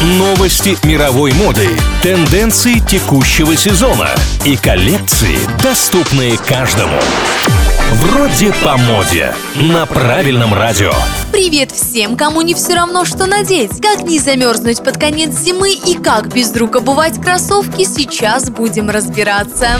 Новости мировой моды, тенденции текущего сезона и коллекции, доступные каждому. Вроде по моде. На правильном радио. Привет всем, кому не все равно, что надеть. Как не замерзнуть под конец зимы и как без рук обувать кроссовки, сейчас будем разбираться.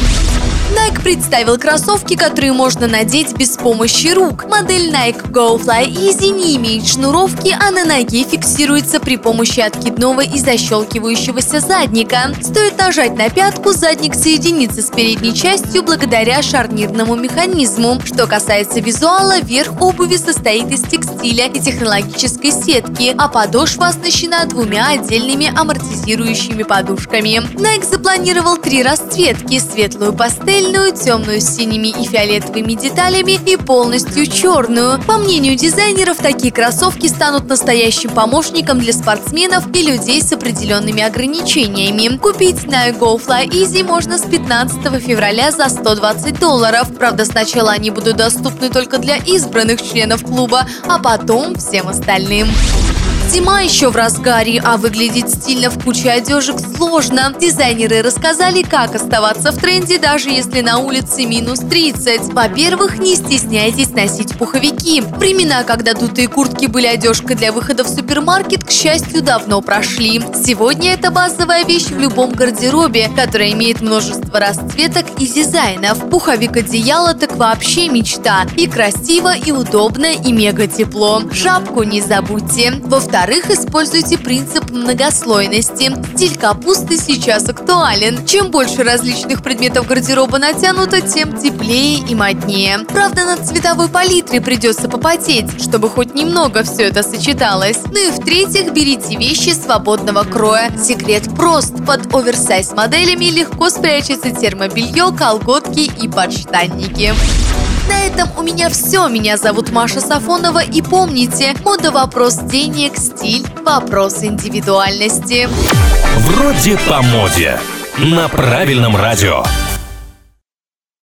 Nike представил кроссовки, которые можно надеть без помощи рук. Модель Nike Go Fly Easy не имеет шнуровки, а на ноге фиксируется при помощи откидного и защелкивающегося задника. Стоит нажать на пятку, задник соединится с передней частью благодаря шарнирному механизму. Что касается визуала, верх обуви состоит из текстиля и технологической сетки, а подошва оснащена двумя отдельными амортизирующими подушками. Nike запланировал три расцветки – светлую пастель, пастельную, темную с синими и фиолетовыми деталями и полностью черную. По мнению дизайнеров, такие кроссовки станут настоящим помощником для спортсменов и людей с определенными ограничениями. Купить на GoFly Easy можно с 15 февраля за 120 долларов. Правда, сначала они будут доступны только для избранных членов клуба, а потом всем остальным. Зима еще в разгаре, а выглядеть стильно в куче одежек сложно. Дизайнеры рассказали, как оставаться в тренде, даже если на улице минус 30. Во-первых, не стесняйтесь носить пуховики. Времена, когда дутые куртки были одежкой для выхода в супермаркет, к счастью, давно прошли. Сегодня это базовая вещь в любом гардеробе, которая имеет множество расцветок и дизайнов. Пуховик одеяло так вообще мечта. И красиво, и удобно, и мега тепло. Шапку не забудьте. Во-вторых, во-вторых, используйте принцип многослойности. Стиль капусты сейчас актуален. Чем больше различных предметов гардероба натянуто, тем теплее и моднее. Правда, над цветовой палитрой придется попотеть, чтобы хоть немного все это сочеталось. Ну и в-третьих, берите вещи свободного кроя. Секрет прост. Под оверсайз моделями легко спрячется термобелье, колготки и подштанники. На этом у меня все. Меня зовут Маша Сафонова. И помните, мода вопрос денег, стиль вопрос индивидуальности. Вроде по моде. На правильном радио.